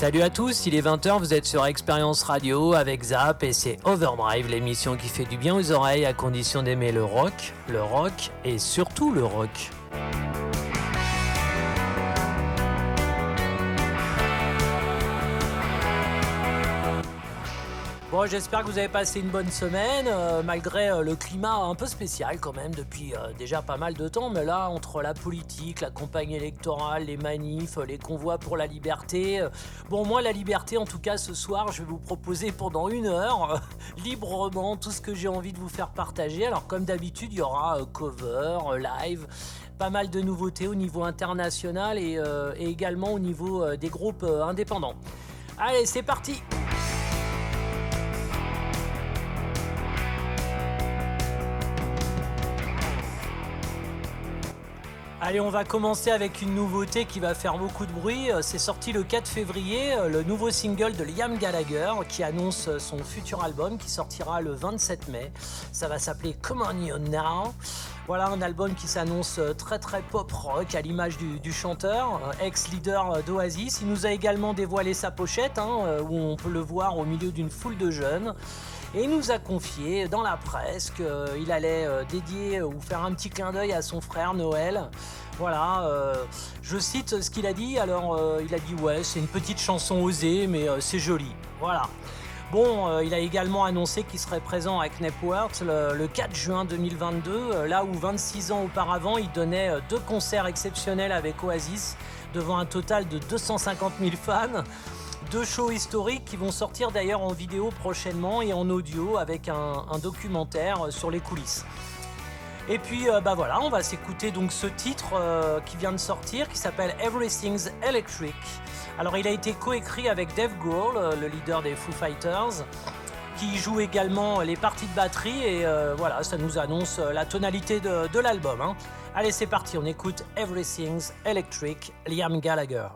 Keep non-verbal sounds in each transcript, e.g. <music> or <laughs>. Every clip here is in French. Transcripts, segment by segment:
Salut à tous, il est 20h, vous êtes sur Expérience Radio avec Zap et c'est Overdrive, l'émission qui fait du bien aux oreilles à condition d'aimer le rock, le rock et surtout le rock. Bon, j'espère que vous avez passé une bonne semaine, euh, malgré euh, le climat un peu spécial quand même depuis euh, déjà pas mal de temps. Mais là, entre la politique, la campagne électorale, les manifs, les convois pour la liberté. bon, moi, la liberté, en tout cas, ce soir, je vais vous proposer pendant une heure, <laughs> librement, tout ce que j'ai envie de vous faire partager. Alors, comme d'habitude, il y aura cover, live pas mal de nouveautés au niveau international et également au niveau des groupes indépendants. Allez, c'est parti! Allez, on va commencer avec une nouveauté qui va faire beaucoup de bruit. Euh, c'est sorti le 4 février, euh, le nouveau single de Liam Gallagher qui annonce euh, son futur album qui sortira le 27 mai. Ça va s'appeler Come On You Now. Voilà un album qui s'annonce très très pop rock à l'image du, chanteur, ex-leader d'Oasis. Il nous a également dévoilé sa pochette hein, où on peut le voir au milieu d'une foule de jeunes et il nous a confié dans la presse qu'il allait dédier ou faire un petit clin d'œil à son frère Noël. Voilà, euh, je cite ce qu'il a dit. Alors, euh, il a dit ouais, c'est une petite chanson osée, mais euh, c'est joli. Voilà. Bon, il a également annoncé qu'il serait présent à Knepworth le, le, 4 juin 2022, là où 26 ans auparavant, il donnait deux concerts exceptionnels avec Oasis devant un total de 250 000 fans. Deux shows historiques qui vont sortir d'ailleurs en vidéo prochainement et en audio avec un documentaire sur les coulisses. Et puis euh, bah voilà, on va s'écouter donc ce titre euh, qui vient de sortir qui s'appelle Everything's Electric. Alors il a été coécrit avec Dave Grohl, euh, le leader des Foo Fighters, qui joue également les parties de batterie et voilà, ça nous annonce la tonalité de, l'album. Hein. Allez c'est parti, on écoute Everything's Electric, Liam Gallagher.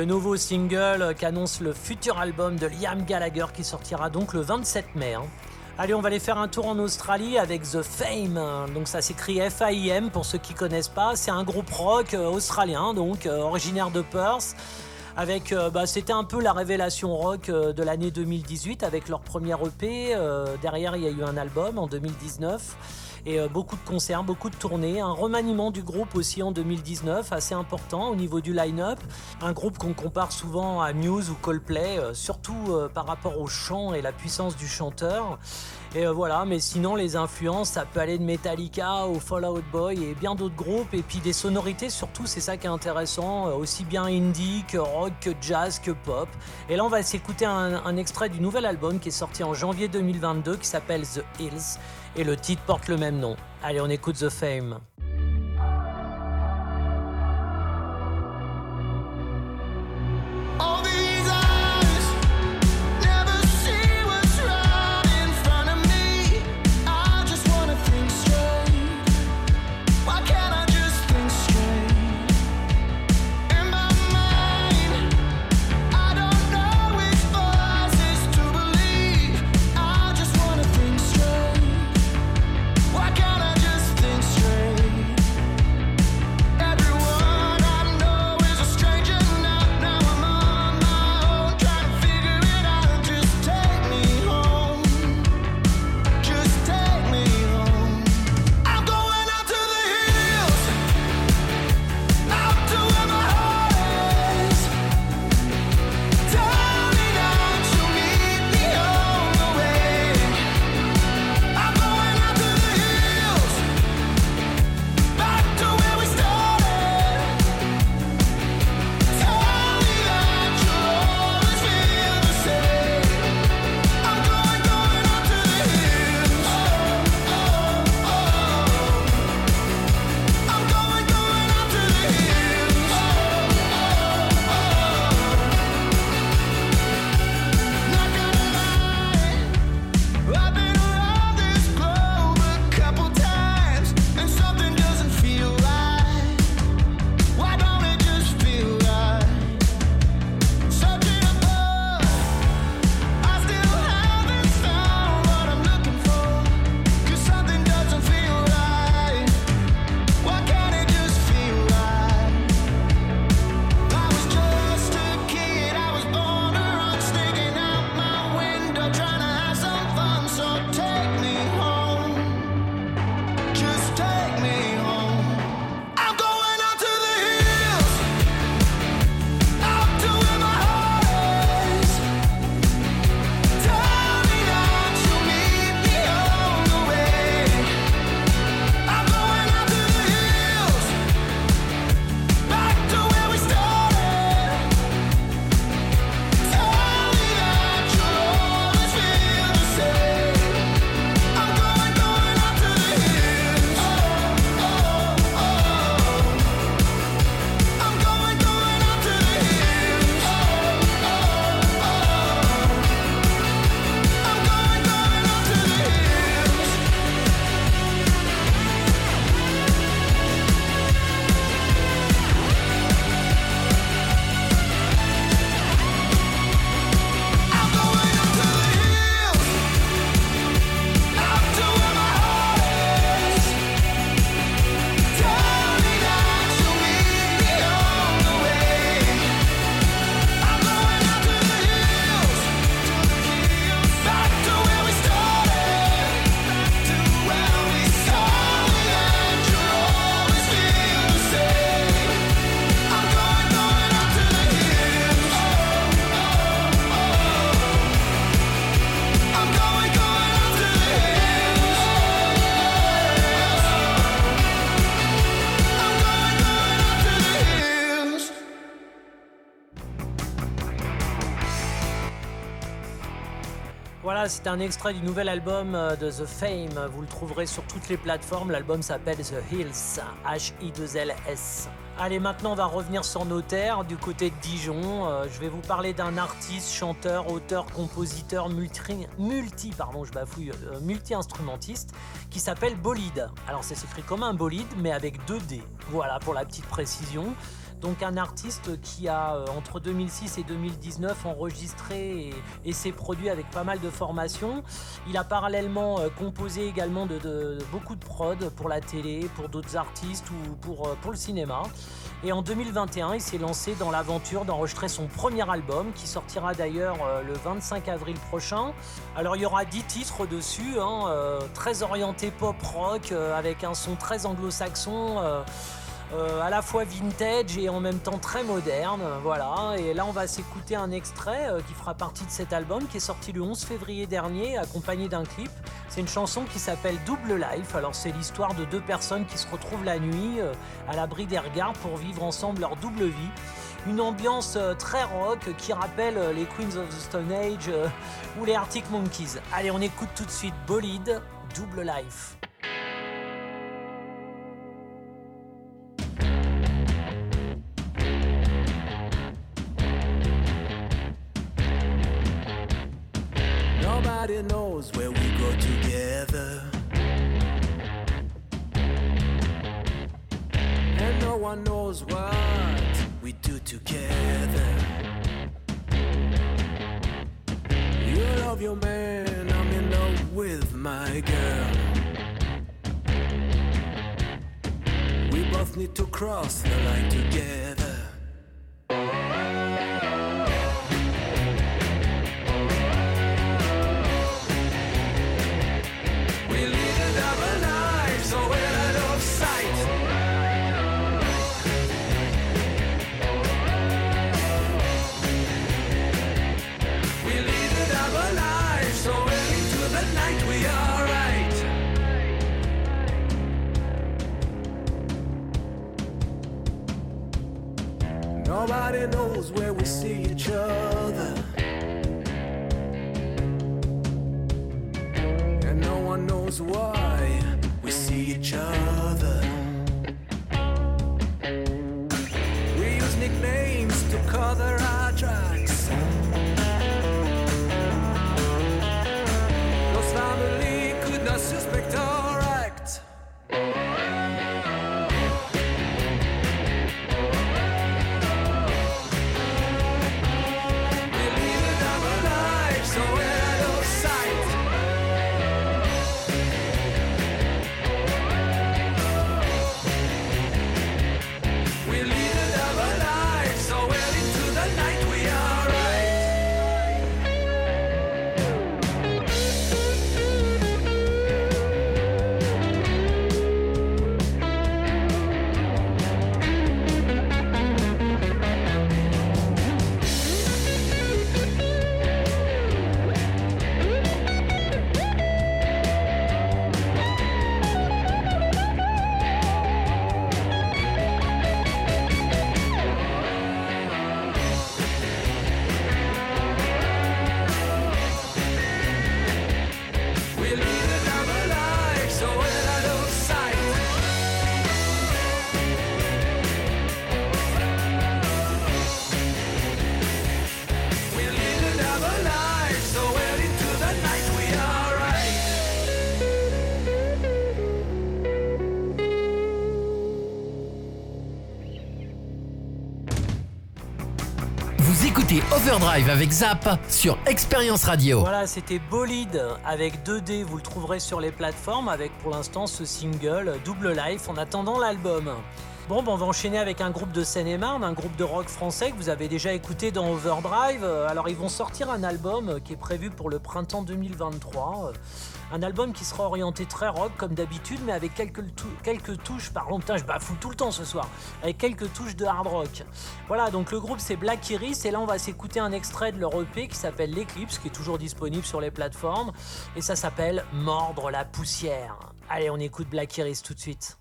Le nouveau single qu'annonce le futur album de Liam Gallagher qui sortira donc le 27 mai. Hein. Allez, on va aller faire un tour en Australie avec The Fame. Donc ça s'écrit F-A-I-M pour ceux qui connaissent pas. C'est un groupe rock euh, australien, donc euh, originaire de Perth. Avec, euh, bah, c'était un peu la révélation rock de l'année 2018 avec leur premier EP. derrière, il y a eu un album en 2019 et euh, beaucoup de concerts, beaucoup de tournées, un remaniement du groupe aussi en 2019 assez important au niveau du line-up, un groupe qu'on compare souvent à Muse ou Coldplay, euh, surtout euh, par rapport au chant et la puissance du chanteur. Et voilà, mais sinon les influences, ça peut aller de Metallica au Fallout Boy et bien d'autres groupes. Et puis des sonorités, surtout, c'est ça qui est intéressant, aussi bien indie que rock, que jazz, que pop. Et là, on va s'écouter un, un extrait du nouvel album qui est sorti en janvier 2022 qui s'appelle The Hills et le titre porte le même nom. Allez, on écoute The Fame. Un extrait du nouvel album euh, de The Fame. Vous le trouverez sur toutes les plateformes. L'album s'appelle The Hills, H-I-2-L-S. Allez, maintenant on va revenir sur nos terres du côté de Dijon. Euh, je vais vous parler d'un artiste, chanteur, auteur, compositeur, multi, multi pardon, je bafouille, euh, multi-instrumentiste qui s'appelle Bolide. Alors c'est écrit comme un bolide mais avec deux D. Voilà pour la petite précision. Donc un artiste qui a euh, entre 2006 et 2019 enregistré et, s'est produit avec pas mal de formations. Il a parallèlement euh, composé également de, beaucoup de prod pour la télé, pour d'autres artistes ou pour, euh, le cinéma. Et en 2021, il s'est lancé dans l'aventure d'enregistrer son premier album qui sortira d'ailleurs le 25 avril prochain. Alors il y aura 10 titres dessus, hein, très orienté pop rock avec un son très anglo-saxon. À la fois vintage et en même temps très moderne. Voilà. Et là, on va s'écouter un extrait euh, qui fera partie de cet album qui est sorti le 11 février dernier, accompagné d'un clip. C'est une chanson qui s'appelle Double Life. Alors, c'est l'histoire de deux personnes qui se retrouvent la nuit euh, à l'abri des regards pour vivre ensemble leur double vie. Une ambiance très rock qui rappelle les Queens of the Stone Age ou les Arctic Monkeys. Allez, on écoute tout de suite Bolide, Double Life. Overdrive avec Zap sur Expérience Radio. Voilà, c'était Bolide avec 2D, vous le trouverez sur les plateformes avec pour l'instant ce single Double Life en attendant l'album. Bon, ben, on va enchaîner avec un groupe de Seine-et-Marne, un groupe de rock français que vous avez déjà écouté dans Overdrive. Alors, ils vont sortir un album qui est prévu pour le printemps 2023. Un album qui sera orienté très rock comme d'habitude, mais avec quelques, quelques touches, pardon, putain, je bafoue tout le temps ce soir, avec quelques touches de hard rock. Voilà, donc le groupe c'est Black Iris, et là on va s'écouter un extrait de leur EP qui s'appelle L'Eclipse, qui est toujours disponible sur les plateformes, et ça s'appelle Mordre la poussière. Allez, on écoute Black Iris tout de suite.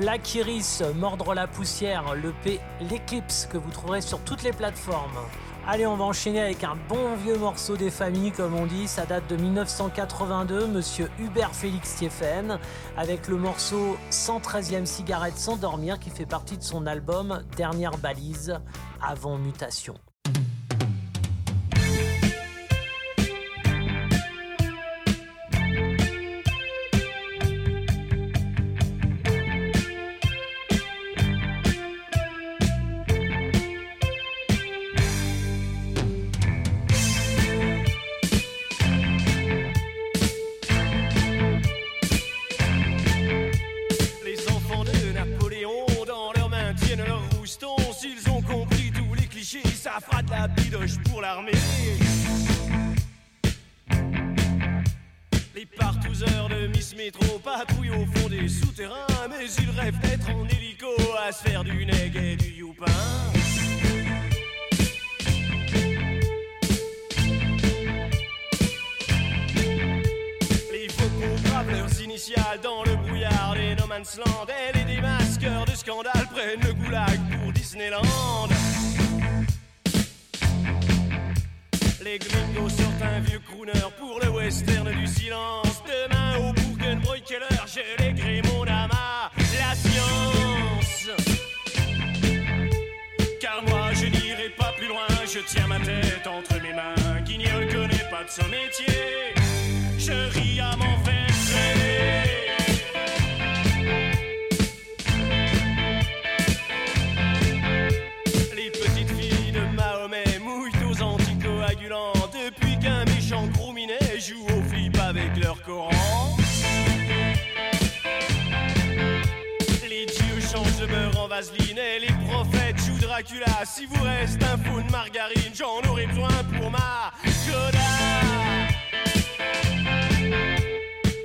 Black Iris, Mordre la poussière, le P, l'Eclipse que vous trouverez sur toutes les plateformes. Allez, on va enchaîner avec un bon vieux morceau des familles, comme on dit. Ça date de 1982, monsieur Hubert Félix Thieffen, avec le morceau 113e cigarette sans dormir qui fait partie de son album Dernière balise avant mutation. Et les prophètes jouent Dracula. Si vous reste un fou de margarine, j'en aurai besoin pour ma coda.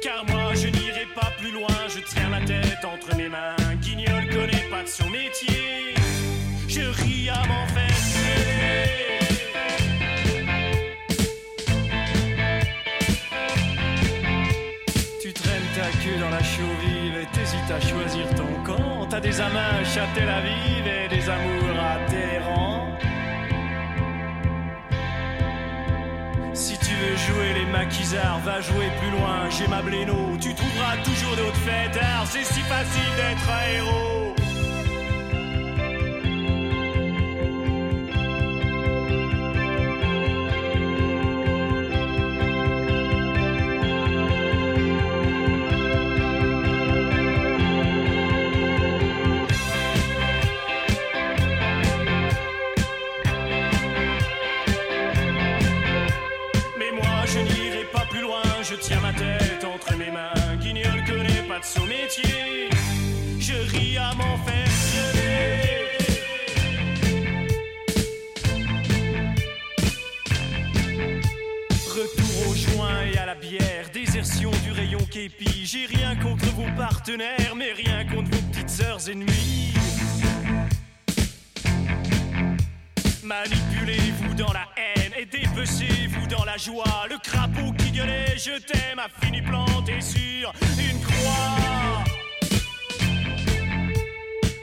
Car moi je n'irai pas plus loin, je tiens ma tête entre mes mains. Guignol connaît pas de son métier, je ris à m'en. Tu traînes ta queue dans la chaux vive et t'hésites à choisir. T'as des amaches à Tel Aviv et des amours à Téhéran. Si tu veux jouer les maquisards, va jouer plus loin. J'ai ma bléno, tu trouveras toujours d'autres fêtards. C'est si facile d'être un héros. Je tiens ma tête entre mes mains. Guignol connaît pas de son métier, je ris à m'en faire gueuler. Retour au joint et à la bière, désertion du rayon képi. J'ai rien contre vos partenaires, mais rien contre vos petites sœurs ennemies. Manipulez-vous dans la haine et dépecez-vous dans la joie. Le crapaud qui gueulait Je t'aime a fini planté sur une croix.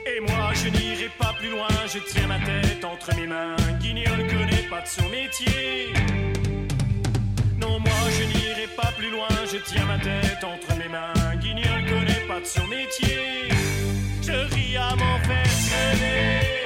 Et moi je n'irai pas plus loin, je tiens ma tête entre mes mains. Guignol connaît pas de son métier. Non, moi je n'irai pas plus loin, je tiens ma tête entre mes mains. Guignol connaît pas de son métier. Je ris à m'en faire gueuler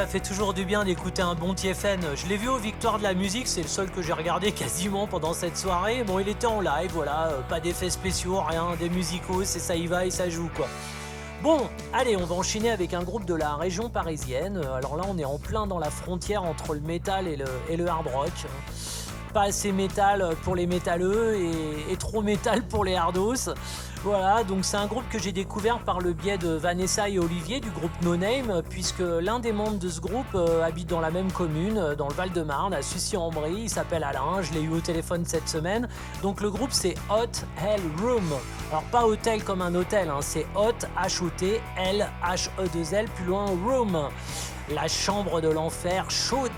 ça fait toujours du bien d'écouter un bon TFN. Je l'ai vu aux Victoires de la musique, c'est le seul que j'ai regardé <laughs> quasiment pendant cette soirée. Bon, il était en live, voilà, euh, pas d'effets spéciaux, rien, des musicaux, c'est ça y va et ça joue quoi. Bon, allez, on va enchaîner avec un groupe de la région parisienne. Euh, Alors là, on est en plein dans la frontière entre le métal et le, et le hard rock. Pas assez métal pour les métalleux et, trop métal pour les hardos. Voilà, donc c'est un groupe que j'ai découvert par le biais de Vanessa et Olivier du groupe No Name, puisque l'un des membres de ce groupe euh, habite dans la même commune, euh, dans le Val-de-Marne, à Sucy-en-Brie. Il s'appelle Alain, je l'ai eu au téléphone cette semaine. Donc le groupe c'est Hot Hell Room. Alors pas hôtel comme un hôtel, hein, c'est Hot H-O-T L H-E-2-L, plus loin Room. La chambre de l'enfer chaude.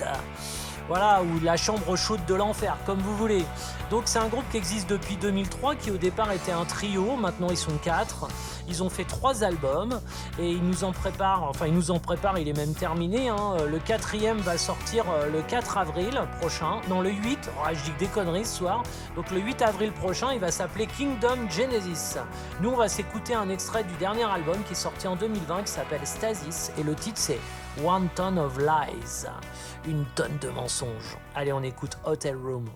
Voilà, ou la chambre chaude de l'enfer, comme vous voulez. Donc c'est un groupe qui existe depuis 2003, qui au départ était un trio, maintenant ils sont quatre. Ils ont fait trois albums et ils nous en préparent, enfin ils nous en préparent, il est même terminé. hein. Le quatrième va sortir euh, le 4 avril prochain, non le 8, oh, je dis que des conneries ce soir. Donc le 8 avril prochain, il va s'appeler Kingdom Genesis. Nous on va s'écouter un extrait du dernier album qui est sorti en 2020 qui s'appelle Stasis et le titre c'est One Ton of Lies, une tonne de mensonges. Allez, on écoute Hotel Room.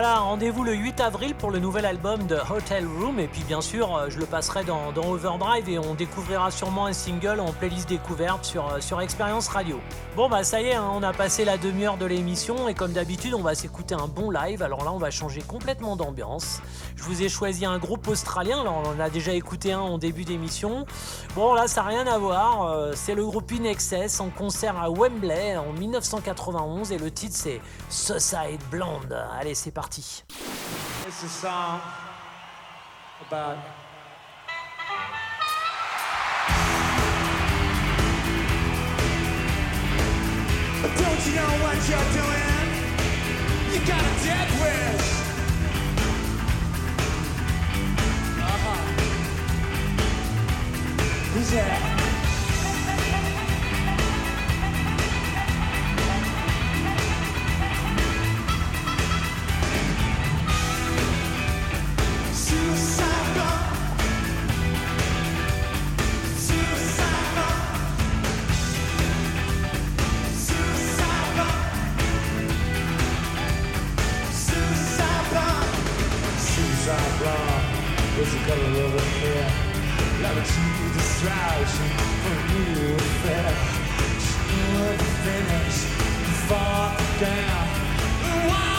Voilà, rendez-vous le 8 avril pour le nouvel album de Hotel Room. Et puis bien sûr, euh, je le passerai dans, Overdrive et on découvrira sûrement un single en playlist découverte sur, euh, sur Expérience Radio. Bon bah ça y est, hein, on a passé la demi-heure de l'émission et comme d'habitude, on va s'écouter un bon live. Alors là, on va changer complètement d'ambiance. Je vous ai choisi un groupe australien, on en a déjà écouté un en début d'émission. Bon là, ça n'a rien à voir. euh, C'est le groupe In Excess en concert à Wembley en 1991 et le titre c'est Suicide Blonde. Allez, c'est parti. It's a song about Don't you know what you're doing? You got a death wish. Uh-huh. Who's that? Finish fall down. Why,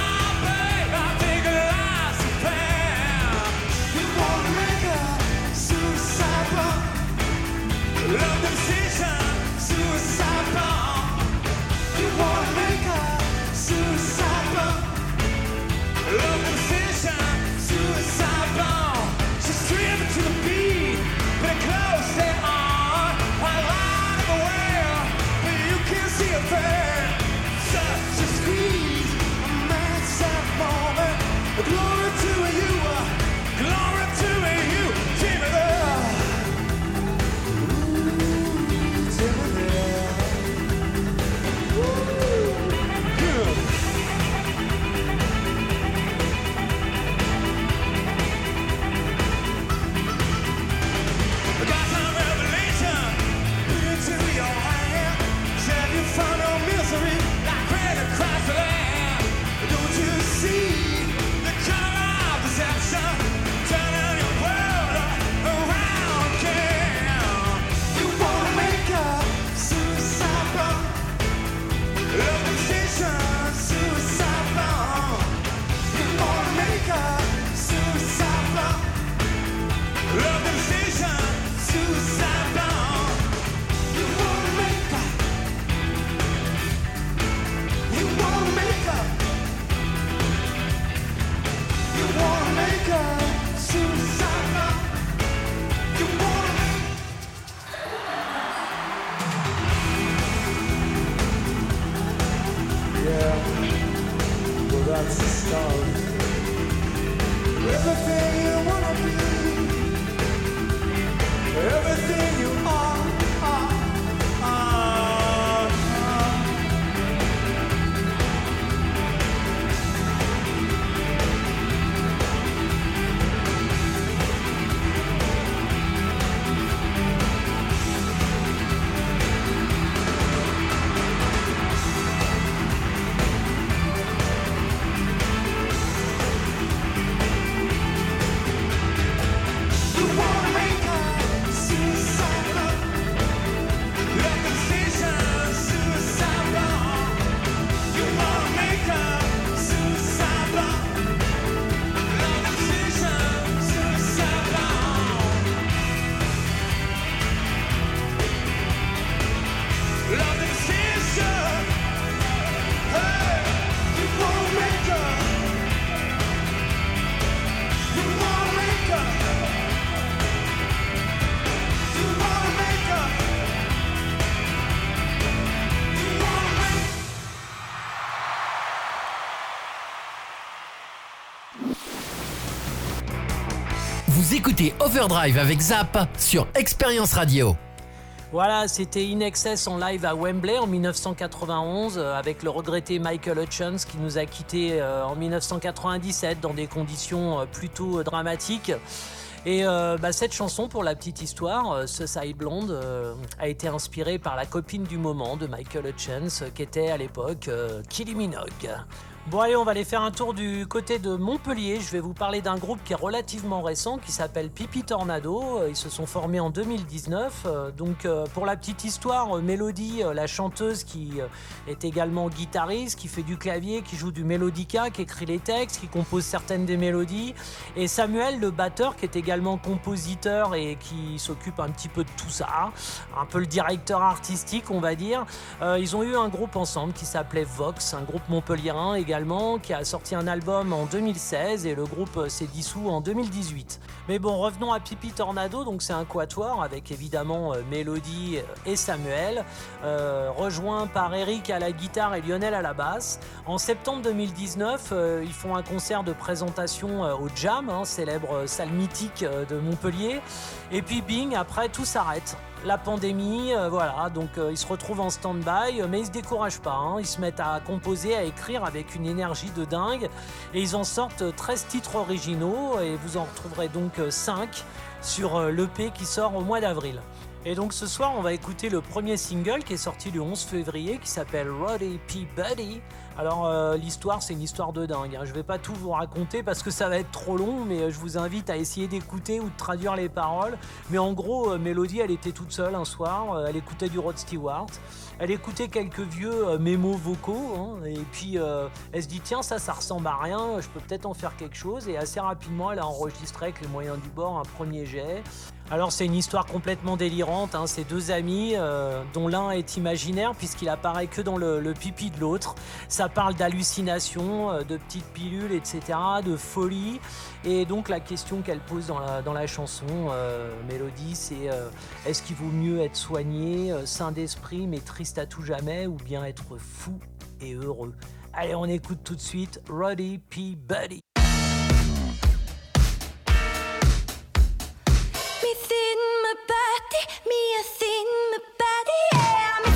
écoutez Overdrive avec Zap sur Expérience Radio. Voilà, c'était In Excess en live à Wembley en 1991 euh, avec le regretté Michael Hutchins qui nous a quittés euh, en 1997 dans des conditions euh, plutôt dramatiques. Et bah, cette chanson, pour la petite histoire, euh, Suicide Blonde, a été inspirée par la copine du moment de Michael Hutchins, euh, qui était à l'époque Kylie Minogue. Bon allez, on va aller faire un tour du côté de Montpellier. Je vais vous parler d'un groupe qui est relativement récent, qui s'appelle Pipi Tornado. Ils se sont formés en 2019. Euh, Donc euh, pour la petite histoire, euh, Mélodie, euh, la chanteuse qui euh, est également guitariste, qui fait du clavier, qui joue du mélodica, qui écrit les textes, qui compose certaines des mélodies. Et Samuel, le batteur, qui est également compositeur et qui s'occupe un petit peu de tout ça, un peu le directeur artistique, on va dire. Euh, ils ont eu un groupe ensemble qui s'appelait Vox, un groupe montpelliérain également, qui a sorti un album en 2016 et le groupe euh, s'est dissous en 2018. Mais bon, revenons à Pipi Tornado, donc c'est un quatuor avec évidemment euh, Mélodie et Samuel, euh, rejoint par Eric à la guitare et Lionel à la basse. En septembre 2019, euh, ils font un concert de présentation euh, au Jam, hein, célèbre euh, salle mythique euh, de Montpellier. Et puis bing, après tout s'arrête. La pandémie, euh, voilà, donc euh, ils se retrouvent en stand-by, euh, mais ils se découragent pas. hein. Ils se mettent à composer, à écrire avec une énergie de dingue, et ils en sortent euh, 13 titres originaux, et vous en retrouverez donc 5 sur l'EP qui sort au mois d'avril. Et donc ce soir, on va écouter le premier single qui est sorti le 11 février, qui s'appelle Roddy P. Buddy. Alors euh, l'histoire, c'est une histoire de dingue. hein. Je vais pas tout vous raconter parce que ça va être trop long, mais euh, je vous invite à essayer d'écouter ou de traduire les paroles. Mais en gros, euh, Mélodie, elle était toute seule un soir. elle écoutait du Rod Stewart. Elle écoutait quelques vieux mémos vocaux. hein, et puis elle se dit tiens, ça, ça ressemble à rien. Je peux peut-être en faire quelque chose. Et assez rapidement, elle a enregistré avec les moyens du bord un premier jet. Alors c'est une histoire complètement délirante, hein. c'est deux amis euh, dont l'un est imaginaire puisqu'il apparaît que dans le, pipi de l'autre. Ça parle d'hallucinations, euh, de petites pilules, etc., de folie. Et donc la question qu'elle pose dans la, dans la chanson, euh, Mélodie, c'est est-ce qu'il vaut mieux être soigné, sain d'esprit mais triste à tout jamais, ou bien être fou et heureux? Allez, on écoute tout de suite Roddy P. Buddy. Thin, my body, me a thin, my body, yeah.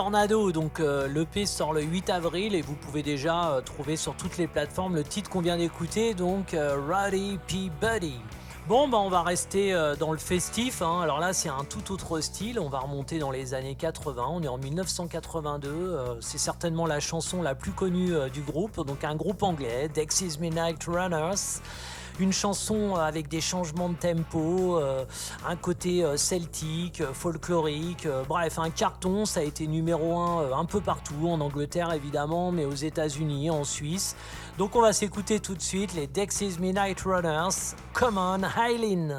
Tornado, donc euh, l'EP sort le 8 avril et vous pouvez déjà euh, trouver sur toutes les plateformes le titre qu'on vient d'écouter, donc euh, Roddy P. Buddy. Bon, bah, on va rester dans le festif. hein. Alors là, c'est un tout autre style. On va remonter dans les années 80. On est en 1982. euh, c'est certainement la chanson la plus connue du groupe. Donc un groupe anglais, Dexys Midnight Runners. Une chanson avec des changements de tempo, euh, un côté euh, celtique, euh, folklorique, bref, un carton. Ça a été numéro un un peu partout, en Angleterre évidemment, mais aux États-Unis, en Suisse. Donc on va s'écouter tout de suite les Dexys Midnight Runners. Come on, Eileen!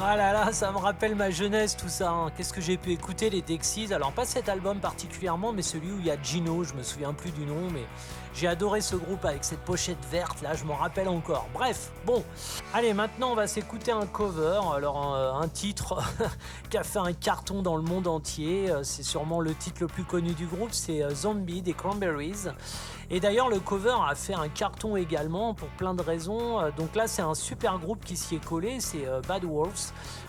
Ah là là, ça me rappelle ma jeunesse tout ça. hein. Qu'est-ce que j'ai pu écouter les Dexys Alors pas cet album particulièrement, mais celui où il y a Gino, je me souviens plus du nom, mais j'ai adoré ce groupe avec cette pochette verte là, je m'en rappelle encore. Bref, bon, allez maintenant on va s'écouter un cover, alors un, un titre <laughs> qui a fait un carton dans le monde entier. Euh, C'est sûrement le titre le plus connu du groupe, c'est euh, Zombie des Cranberries. Et d'ailleurs, le cover a fait un carton également pour plein de raisons. Euh, Donc là, c'est un super groupe qui s'y est collé, c'est Bad Wolves.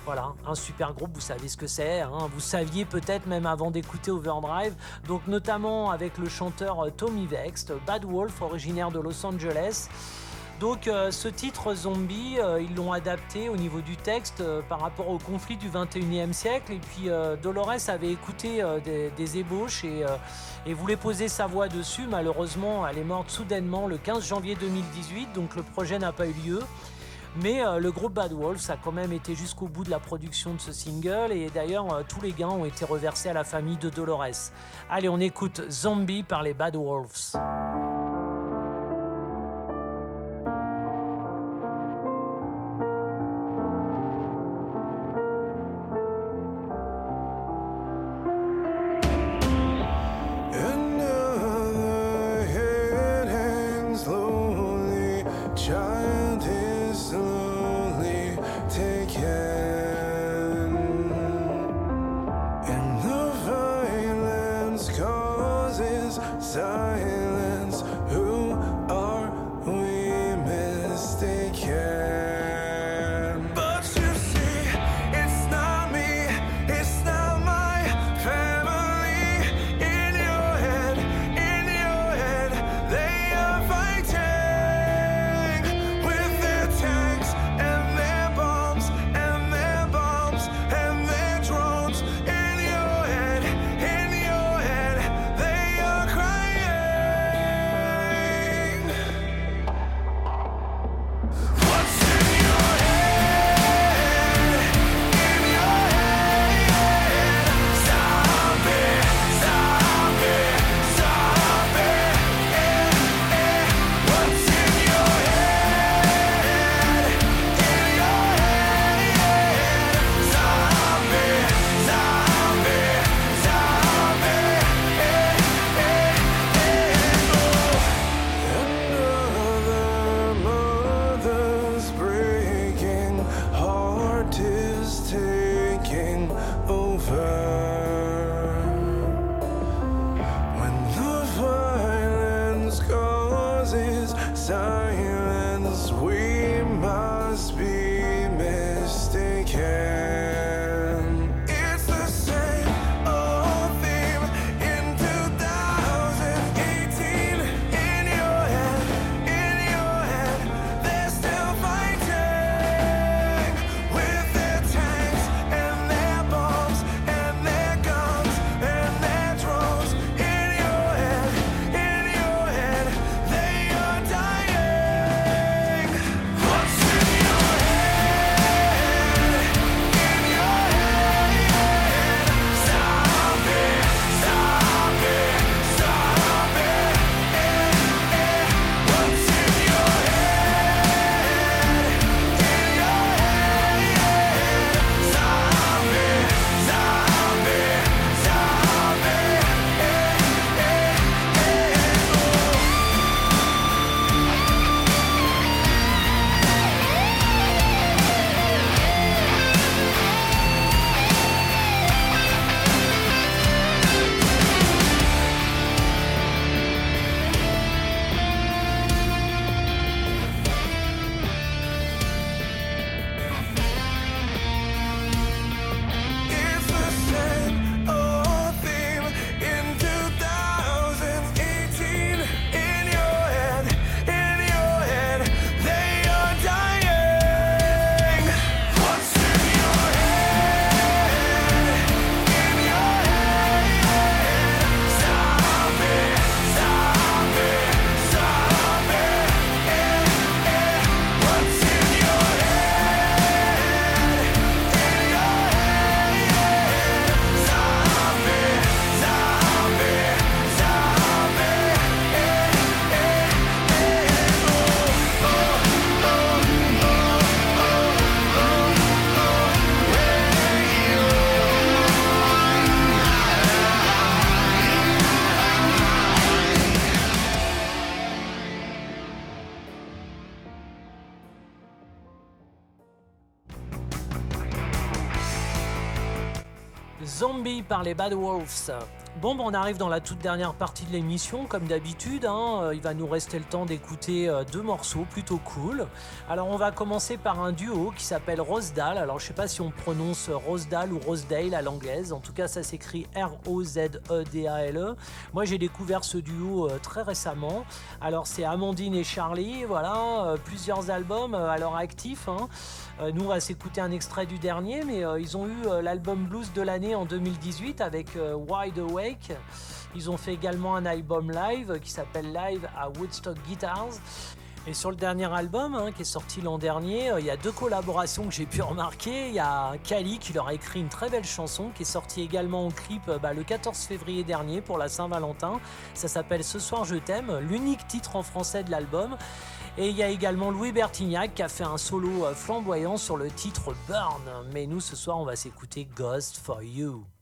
Voilà, un super groupe, vous savez ce que c'est. hein. Vous saviez peut-être même avant d'écouter Overdrive. Donc notamment avec le chanteur euh, Tommy Vext, Bad Wolf, originaire de Los Angeles. Donc euh, ce titre Zombie, euh, ils l'ont adapté au niveau du texte par rapport au conflit du 21e siècle. Et puis Dolores avait écouté des, ébauches et voulait poser sa voix dessus. Malheureusement, elle est morte soudainement le 15 janvier 2018, donc le projet n'a pas eu lieu. Mais euh, le groupe Bad Wolves a quand même été jusqu'au bout de la production de ce single et d'ailleurs euh, tous les gains ont été reversés à la famille de Dolores. Allez, on écoute Zombie par les Bad Wolves. Par les Bad Wolves. Bon, ben, on arrive dans la toute dernière partie de l'émission, comme d'habitude. hein. Euh, Il va nous rester le temps d'écouter euh, deux morceaux plutôt cool. Alors, on va commencer par un duo qui s'appelle Rosedale. Alors, je sais pas si on prononce Rosedale ou Rosedale à l'anglaise. En tout cas, ça s'écrit R-O-Z-E-D-A-L-E. E. Moi, j'ai découvert ce duo euh, très récemment. Alors, c'est Amandine et Charlie. Voilà, plusieurs albums euh, à leur actif. hein. Euh, nous, on va s'écouter un extrait du dernier, mais euh, ils ont eu euh, l'album blues de l'année en 2018 avec Wide Awake. Ils ont fait également un album live qui s'appelle Live à Woodstock Guitars. Et sur le dernier album hein, qui est sorti l'an dernier, il y a deux collaborations que j'ai pu remarquer. Il y a Kali qui leur a écrit une très belle chanson qui est sortie également en clip bah, le 14 février dernier pour la Saint-Valentin. Ça s'appelle Ce soir je t'aime, l'unique titre en français de l'album. Et il y a également Louis Bertignac qui a fait un solo euh, flamboyant sur le titre Burn. Mais nous ce soir on va s'écouter Ghost for You. You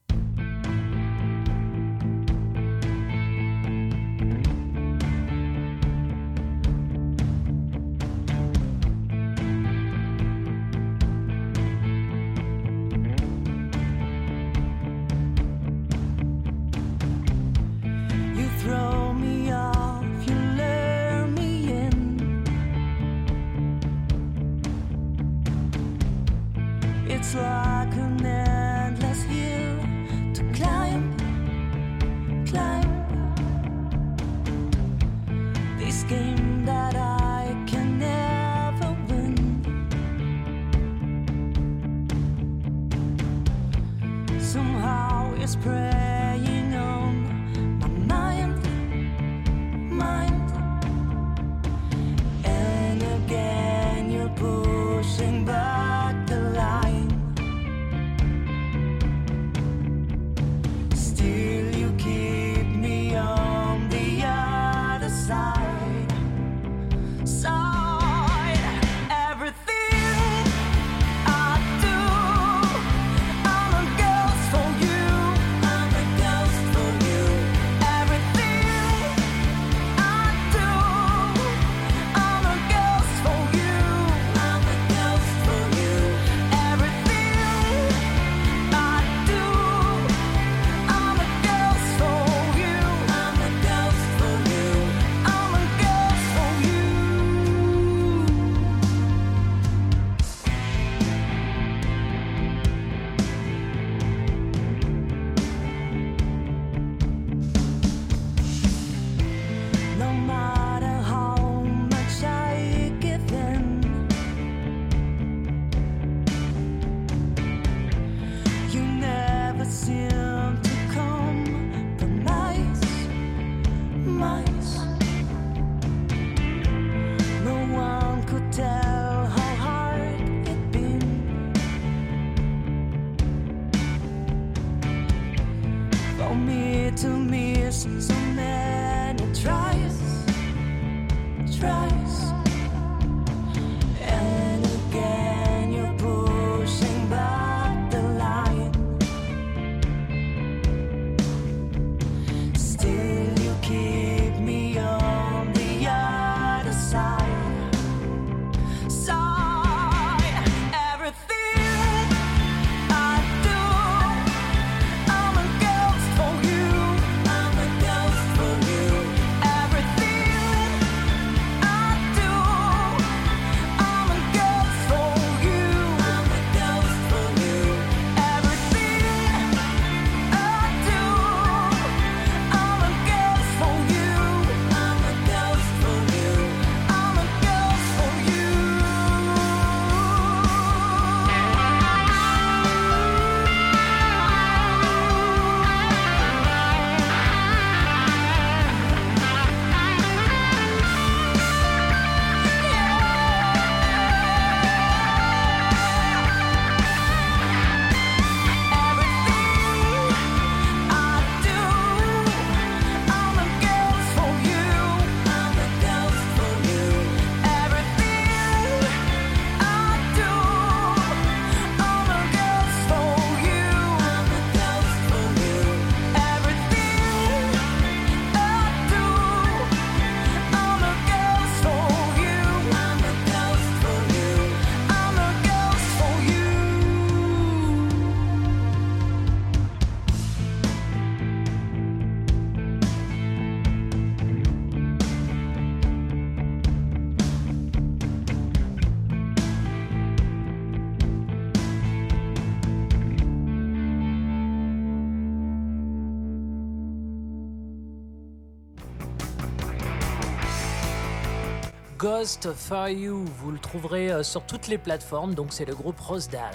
Ghost for You. Vous le trouverez euh, sur toutes les plateformes, donc c'est le groupe Rosdal.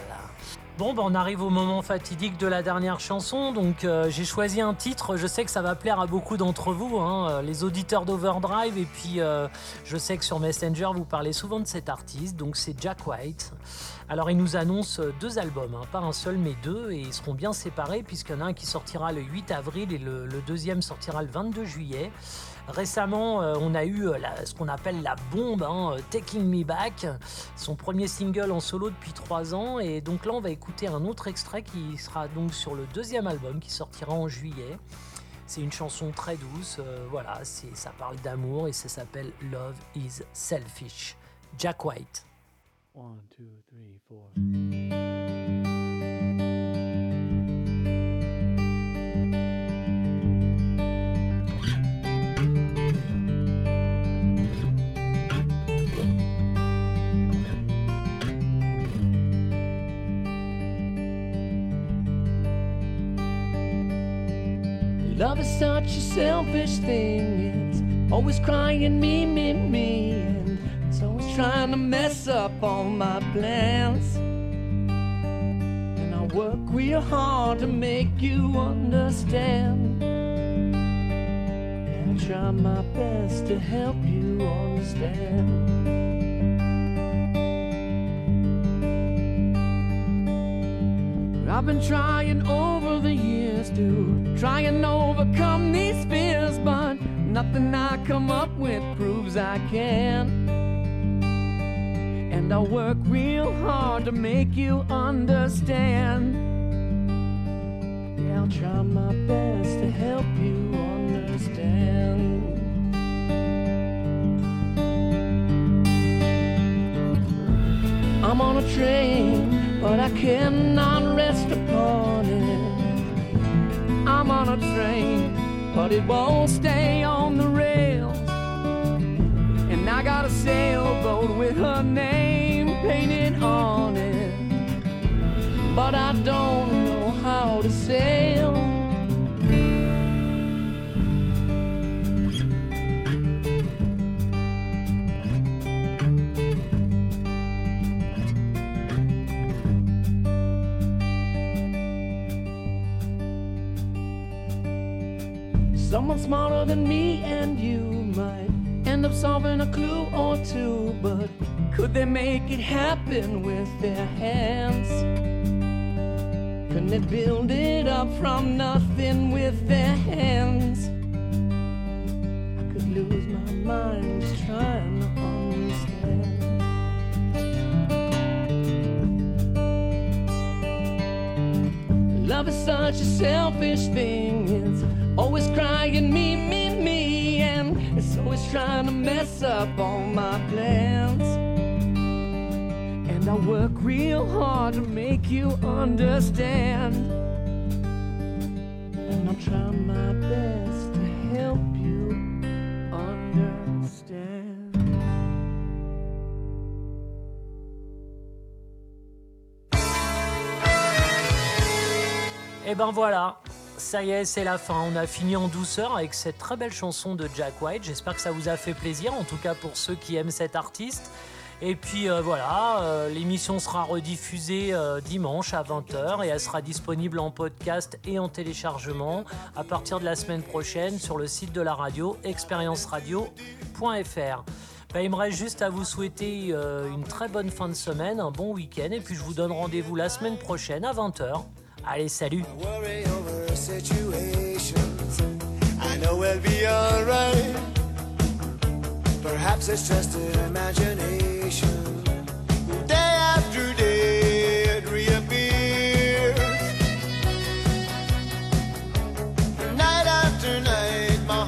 Bon, bah, on arrive au moment fatidique de la dernière chanson, donc euh, j'ai choisi un titre, je sais que ça va plaire à beaucoup d'entre vous, hein, euh, les auditeurs d'Overdrive, et puis je sais que sur Messenger vous parlez souvent de cet artiste, donc c'est Jack White. Alors il nous annonce deux albums, hein, pas un seul mais deux, et ils seront bien séparés puisqu'il y en a un qui sortira le 8 avril et le deuxième sortira le 22 juillet. Récemment, euh, on a eu euh, ce qu'on appelle la bombe, hein, euh, Taking Me Back, son premier single en solo depuis trois ans. Et donc là, on va écouter un autre extrait qui sera donc sur le deuxième album qui sortira en juillet. C'est une chanson très douce, voilà, ça parle d'amour et ça s'appelle Love is Selfish. Jack White. Love is such a selfish thing. It's always crying me, me, me. And it's always trying to mess up all my plans. And I work real hard to make you understand. And I try my best to help you understand. I've been trying over the years to try and overcome these fears, but nothing I come up with proves I can. And I work real hard to make you understand. Yeah, I'll try my best to help you understand. I'm on a train, but I cannot rest upon it. I'm on a train, but it won't stay on the rails. And I got a sailboat with her name painted on it. But I don't know how to sail. Someone smarter than me and you might end up solving a clue or two, but could they make it happen with their hands? Couldn't they build it up from nothing with their hands? I could lose my mind just trying to understand. Love is such a selfish thing. It's always crying me, me, me, and it's always trying to mess up all my plans. And I work real hard to make you understand. And I'll try my best to help you understand. Et ben voilà, ça y est, c'est la fin. On a fini en douceur avec cette très belle chanson de Jack White. J'espère que ça vous a fait plaisir, en tout cas pour ceux qui aiment cet artiste. Et puis euh, voilà, euh, l'émission sera rediffusée euh, dimanche à 20h et elle sera disponible en podcast et en téléchargement à partir de la semaine prochaine sur le site de la radio expérienceradio.fr. Ben, il me reste juste à vous souhaiter une très bonne fin de semaine, un bon week-end et puis je vous donne rendez-vous la semaine prochaine à 20h. Allez, salut. Perhaps it's just an imagination. Day after day, it reappears. Night after night, my.